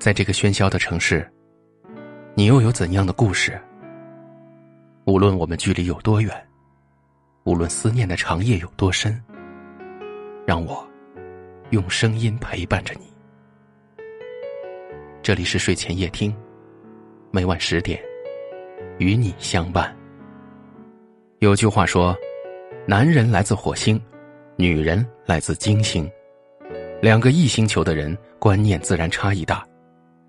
在这个喧嚣的城市，你又有怎样的故事？无论我们距离有多远，无论思念的长夜有多深，让我用声音陪伴着你。这里是睡前夜听，每晚十点与你相伴。有句话说：“男人来自火星，女人来自金星。”两个异星球的人观念自然差异大，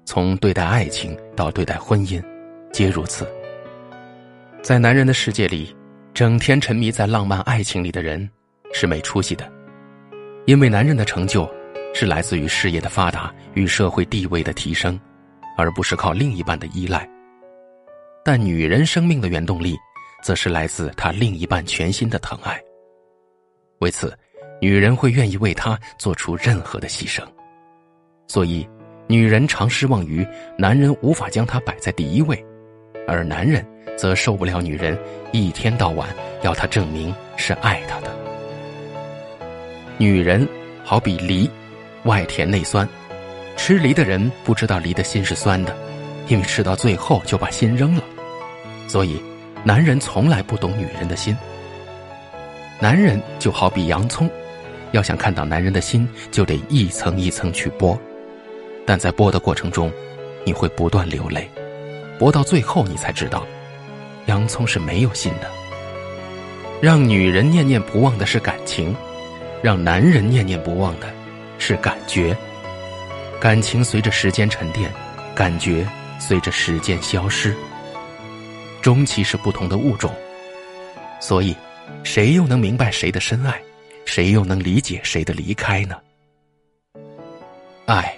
从对待爱情到对待婚姻，皆如此。在男人的世界里，整天沉迷在浪漫爱情里的人是没出息的，因为男人的成就是来自于事业的发达与社会地位的提升，而不是靠另一半的依赖。但女人生命的原动力，则是来自她另一半全心的疼爱。为此。女人会愿意为他做出任何的牺牲，所以，女人常失望于男人无法将她摆在第一位，而男人则受不了女人一天到晚要他证明是爱他的。女人好比梨，外甜内酸，吃梨的人不知道梨的心是酸的，因为吃到最后就把心扔了。所以，男人从来不懂女人的心。男人就好比洋葱。要想看到男人的心，就得一层一层去剥，但在剥的过程中，你会不断流泪，剥到最后，你才知道，洋葱是没有心的。让女人念念不忘的是感情，让男人念念不忘的是感觉。感情随着时间沉淀，感觉随着时间消失，终其是不同的物种，所以，谁又能明白谁的深爱？谁又能理解谁的离开呢？爱，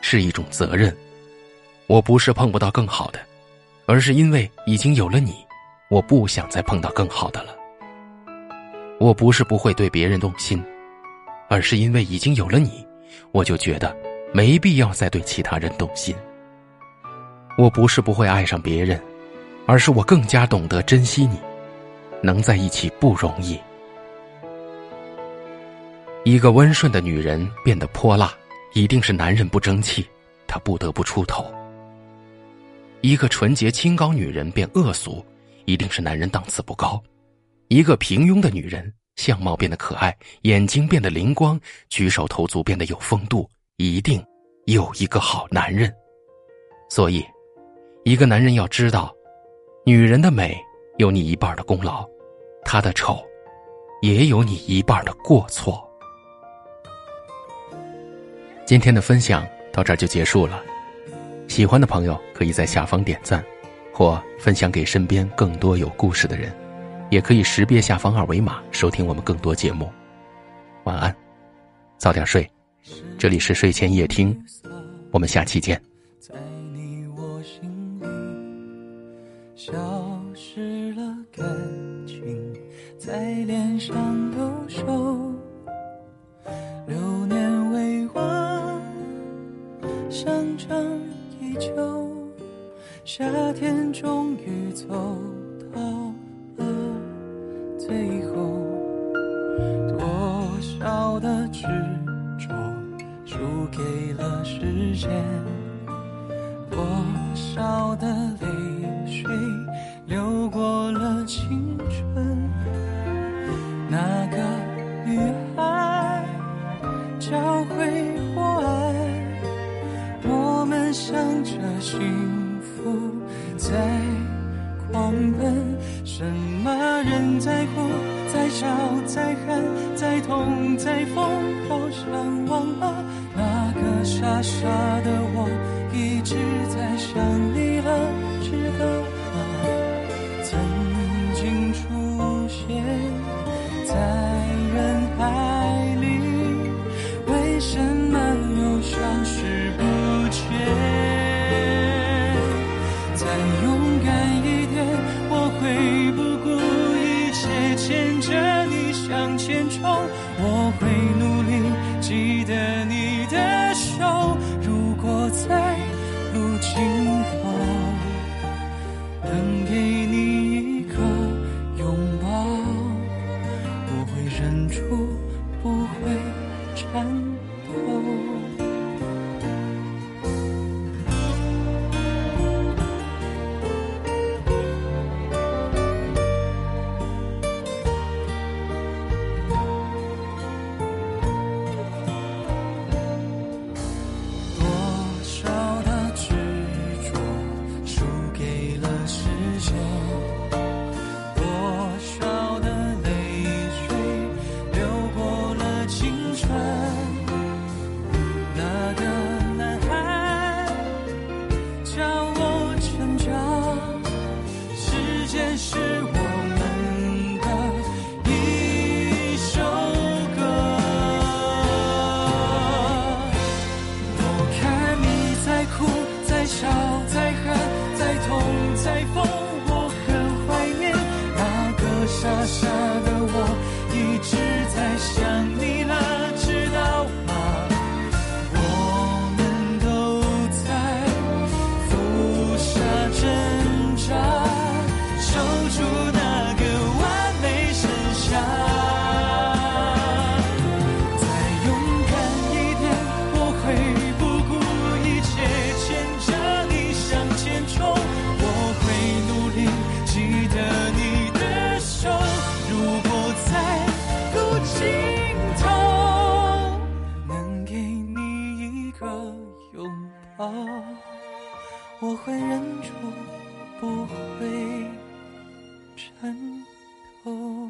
是一种责任。我不是碰不到更好的，而是因为已经有了你，我不想再碰到更好的了。我不是不会对别人动心，而是因为已经有了你，我就觉得没必要再对其他人动心。我不是不会爱上别人，而是我更加懂得珍惜你，能在一起不容易。一个温顺的女人变得泼辣，一定是男人不争气，她不得不出头。一个纯洁清高女人变恶俗，一定是男人档次不高。一个平庸的女人相貌变得可爱，眼睛变得灵光，举手投足变得有风度，一定有一个好男人。所以，一个男人要知道，女人的美有你一半的功劳，她的丑，也有你一半的过错。今天的分享到这儿就结束了，喜欢的朋友可以在下方点赞，或分享给身边更多有故事的人，也可以识别下方二维码收听我们更多节目。晚安，早点睡。这里是睡前夜听，我们下期见。在你我心里，消失了感情，在脸上留守。夏天终于走到了最后，多少的执着输给了时间，多少的泪水流过了青春。那个女孩教会我爱，想着幸福在狂奔，什么人在哭，在笑，在喊，在痛，在疯，好想忘了那个傻傻的我，一直在想你。点钟我会努力记得你的手如果在路尽头能给你一个拥抱我会忍住不会颤抖。是。我会忍住，不会颤抖。